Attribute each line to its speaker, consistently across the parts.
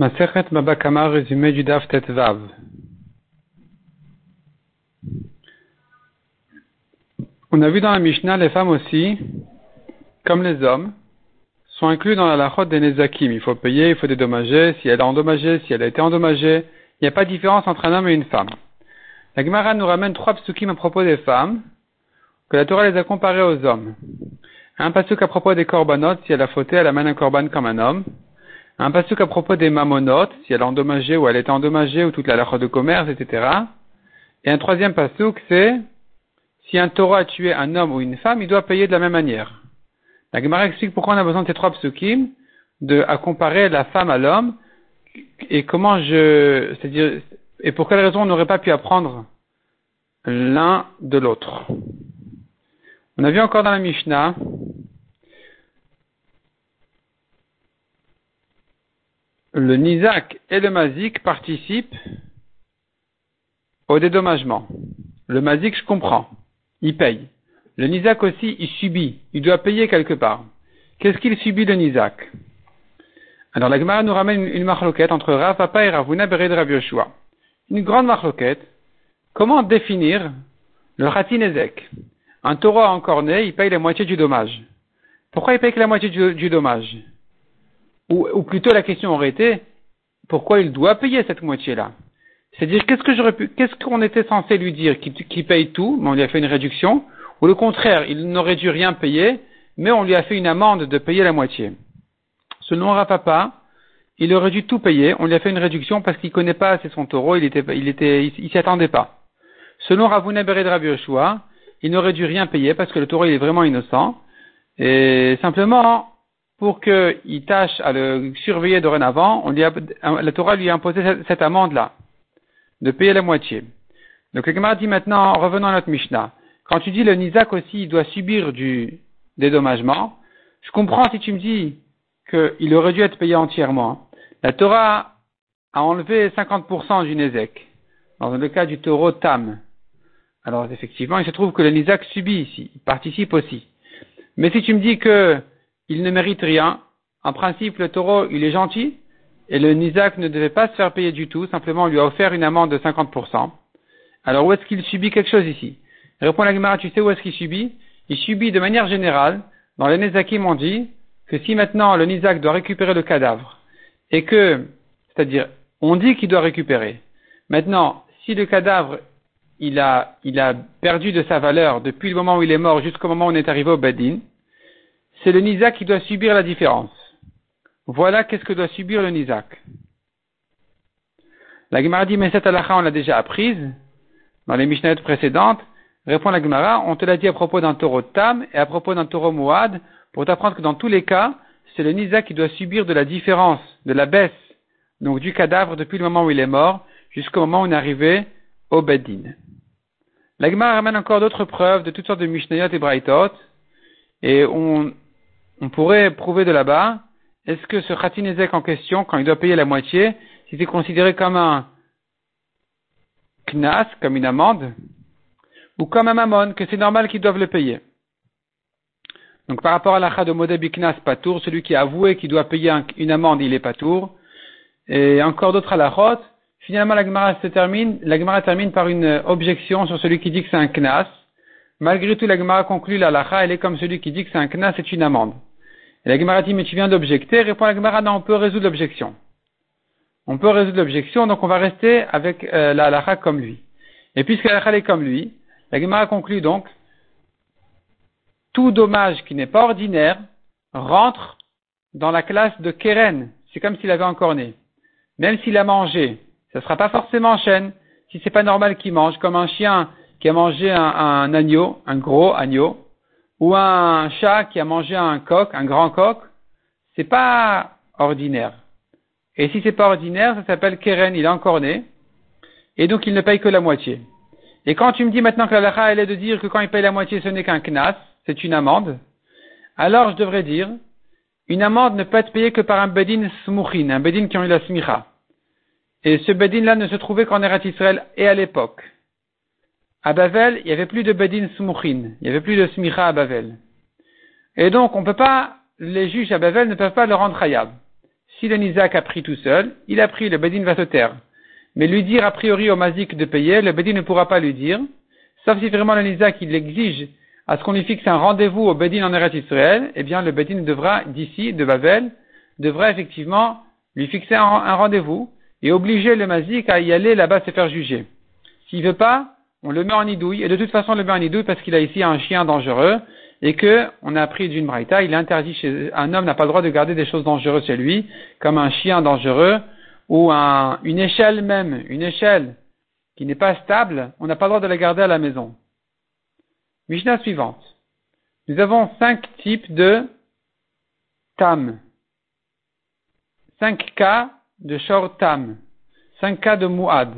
Speaker 1: Résumé du. On a vu dans la Mishnah, les femmes aussi, comme les hommes, sont inclus dans la lachot des Nezakim. Il faut payer, il faut dédommager, si elle a endommagé, si elle a été endommagée. Il n'y a pas de différence entre un homme et une femme. La Gemara nous ramène trois psukim à propos des femmes, que la Torah les a comparés aux hommes. Un pasuk à propos des korbanot, si elle a fauté, elle amène un korban comme un homme. Un pasuk à propos des mamonotes, si elle a endommagé ou elle était endommagée ou toute la lachot de commerce, etc. Et un troisième pasuk, c'est si un taureau a tué un homme ou une femme, il doit payer de la même manière. La Gemara explique pourquoi on a besoin de ces trois psukim, de, à comparer la femme à l'homme, et comment je, c'est-à-dire, et pour quelle raison on n'aurait pas pu apprendre l'un de l'autre. On a vu encore dans la Mishnah, le Nizak et le Mazik participent au dédommagement. Le Mazik, je comprends, il paye. Le Nizak aussi, il subit, il doit payer quelque part. Qu'est-ce qu'il subit le Nizak? Alors la Gemara nous ramène une, marloquette entre Rav Papa et Ravuna Bered Rav. Une grande marloquette. Comment définir le Khatinezek Un taureau encore né, il paye la moitié du dommage. Pourquoi il paye que la moitié du dommage? Ou, plutôt la question aurait été, pourquoi il doit payer cette moitié-là? C'est-à-dire, qu'est-ce que j'aurais pu, qu'est-ce qu'on était censé lui dire Qu'il paye tout, mais on lui a fait une réduction, ou le contraire, il n'aurait dû rien payer, mais on lui a fait une amende de payer la moitié? Selon Rapapa, il aurait dû tout payer, on lui a fait une réduction parce qu'il connaît pas assez son taureau, il était, il était, il, s'y attendait pas. Selon Ravuna Bered Rabbi il n'aurait dû rien payer parce que le taureau il est vraiment innocent, et simplement, pour qu'il tâche à le surveiller dorénavant, on lui a, la Torah lui a imposé cette, amende-là, de payer la moitié. Donc le Gemara dit maintenant, revenons à notre Mishnah, quand tu dis le Nizak aussi il doit subir du dédommagement, je comprends si tu me dis qu'il aurait dû être payé entièrement. La Torah a enlevé 50% du Nezek, dans le cas du taureau Tam. Alors effectivement, il se trouve que le Nizak subit ici, il participe aussi. Mais si tu me dis que il ne mérite rien. En principe, le taureau, il est gentil, et le Nizak ne devait pas se faire payer du tout, simplement on lui a offert une amende de 50%. Alors où est-ce qu'il subit quelque chose ici? Répond la Gemara, tu sais où est-ce qu'il subit? Il subit de manière générale, dans les Nezakim on dit, que si maintenant le Nizak doit récupérer le cadavre, et que, c'est-à-dire, on dit qu'il doit récupérer. Maintenant, si le cadavre, il a, il a perdu de sa valeur depuis le moment où il est mort jusqu'au moment où on est arrivé au Badin, c'est le Nizak qui doit subir la différence. Voilà qu'est-ce que doit subir le Nizak. La Gemara dit, mais cette halakha, on l'a déjà apprise dans les Mishnayot précédentes. Répond la Gemara, on te l'a dit à propos d'un taureau Tam et à propos d'un taureau Mouad, pour t'apprendre que dans tous les cas, c'est le Nizak qui doit subir de la différence, de la baisse, donc du cadavre depuis le moment où il est mort, jusqu'au moment où on est arrivé au Bedin. La Gemara ramène encore d'autres preuves de toutes sortes de Mishnayot et Braitot, et on, on pourrait prouver de là-bas, est-ce que ce Khatinezek en question, quand il doit payer la moitié, c'était considéré comme un knas, comme une amende, ou comme un mammon, que c'est normal qu'ils doivent le payer? Donc par rapport à l'achat de Modeb Knas Patour, celui qui a avoué qu'il doit payer une amende, il est Patour. Et encore d'autres à la rote. Finalement, la Gemara se termine, la Gemara termine par une objection sur celui qui dit que c'est un knas. Malgré tout, la Gemara conclut la lacha, elle est comme celui qui dit que c'est un knas, c'est une amende. Et la Gemara dit, mais tu viens d'objecter, répond la Gemara, non, on peut résoudre l'objection. On peut résoudre l'objection, donc on va rester avec euh, la halakha comme lui. Et puisque la est comme lui, la Gemara conclut donc, tout dommage qui n'est pas ordinaire rentre dans la classe de Keren. C'est comme s'il avait encore né. Même s'il a mangé, ce ne sera pas forcément chêne. Si c'est pas normal qu'il mange, comme un chien qui a mangé un agneau, un gros agneau, ou un chat qui a mangé un coq, un grand coq, c'est pas ordinaire. Et si c'est pas ordinaire, ça s'appelle keren, il est encore né, et donc il ne paye que la moitié. Et quand tu me dis maintenant que la lacha, elle est de dire que quand il paye la moitié, ce n'est qu'un knas, c'est une amende, alors je devrais dire, une amende ne peut être payée que par un bedin smuchin, un bedin qui a eu la smicha. Et ce bedin-là ne se trouvait qu'en Eretz Israël et à l'époque. À Bavel, il n'y avait plus de Bedin Smuchin, il n'y avait plus de Smicha à Bavel. Et donc, on peut pas, les juges à Bavel ne peuvent pas le rendre hayab. si le a pris tout seul, il a pris, le Bedin va se taire. Mais lui dire a priori au Mazik de payer, le Bedin ne pourra pas lui dire, sauf si vraiment le Nizak il exige à ce qu'on lui fixe un rendez-vous au Bedin en Eretz Israël, eh bien le Bedin devra, d'ici, de Babel, devra effectivement lui fixer un, rendez-vous et obliger le Mazik à y aller là-bas se faire juger. S'il veut pas, on le met en idouille, et de toute façon on le met en idouille parce qu'il a ici un chien dangereux, et que on a appris d'une braïta, il interdit chez un homme n'a pas le droit de garder des choses dangereuses chez lui, comme un chien dangereux ou un, une échelle même, une échelle qui n'est pas stable, on n'a pas le droit de la garder à la maison. Mishnah suivante. Nous avons cinq types de tam. Cinq cas de short tam. Cinq cas de muad.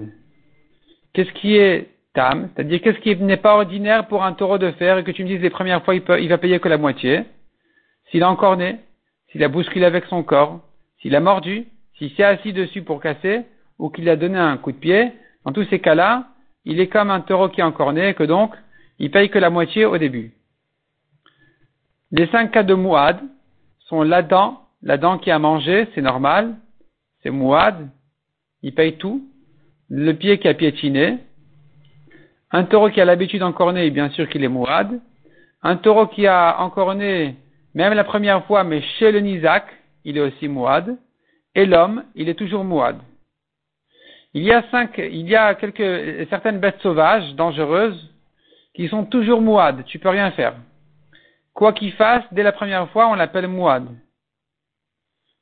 Speaker 1: Qu'est-ce qui est c'est-à-dire qu'est-ce qui n'est pas ordinaire pour un taureau de fer et que tu me dises les premières fois il, peut, va payer que la moitié, s'il a encore né, s'il a bousculé avec son corps, s'il a mordu, s'il s'est assis dessus pour casser, ou qu'il a donné un coup de pied, dans tous ces cas-là, il est comme un taureau qui est encore né, que donc, il paye que la moitié au début. Les cinq cas de mouad sont la dent, la dent qui a mangé, c'est normal, c'est mouad, il paye tout, le pied qui a piétiné, un taureau qui a l'habitude d'encorner, bien sûr qu'il est mourad. Un taureau qui a encorné, même la première fois, mais chez le Nizak, il est aussi mourad. Et l'homme, il est toujours mourad. Il y a cinq, il y a quelques, certaines bêtes sauvages, dangereuses, qui sont toujours mouad. Tu peux rien faire. Quoi qu'il fasse, dès la première fois, on l'appelle mouad.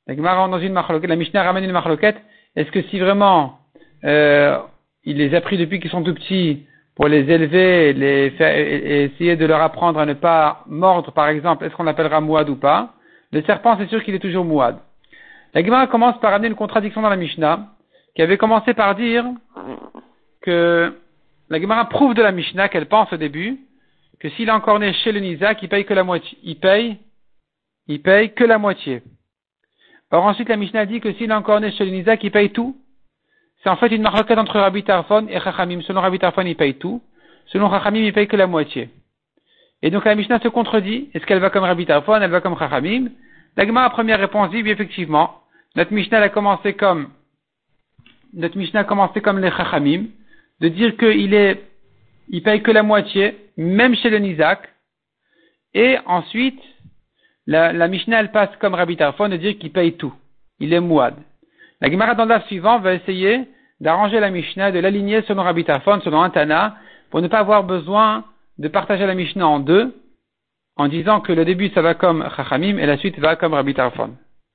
Speaker 1: La dans une la Mishnah ramène une marloquette. Est-ce que si vraiment, euh, il les a pris depuis qu'ils sont tout petits, pour les élever les faire, et essayer de leur apprendre à ne pas mordre, par exemple, est-ce qu'on l'appellera mouad ou pas? Le serpent, c'est sûr qu'il est toujours mouad. La Gemara commence par amener une contradiction dans la Mishnah, qui avait commencé par dire que la Gemara prouve de la Mishnah qu'elle pense au début que s'il est encore né chez le Nizak, il paye que la moitié. Il paye, il paye que la moitié. Or ensuite la Mishnah dit que s'il est encore né chez le Nizak, il paye tout. C'est en fait une marquette entre Rabbi Tarfon et Chachamim. Selon Rabbi Tarfon, il paye tout. Selon Chachamim, il paye que la moitié. Et donc la Mishnah se contredit. Est-ce qu'elle va comme Rabbi Tarfon, elle va comme Chachamim? La première réponse, dit oui, effectivement. Notre Mishnah a commencé comme notre Mishnah a commencé comme les Chachamim, de dire qu'il est, il paye que la moitié, même chez le Nizak. Et ensuite, la, la Mishnah, elle passe comme Rabbi Tarfon de dire qu'il paye tout. Il est mouad. La Gemara dans le suivant va essayer d'arranger la Mishnah, de l'aligner selon Rabbi selon Antana, pour ne pas avoir besoin de partager la Mishnah en deux, en disant que le début ça va comme Chachamim et la suite va comme Rabbi Tarfon.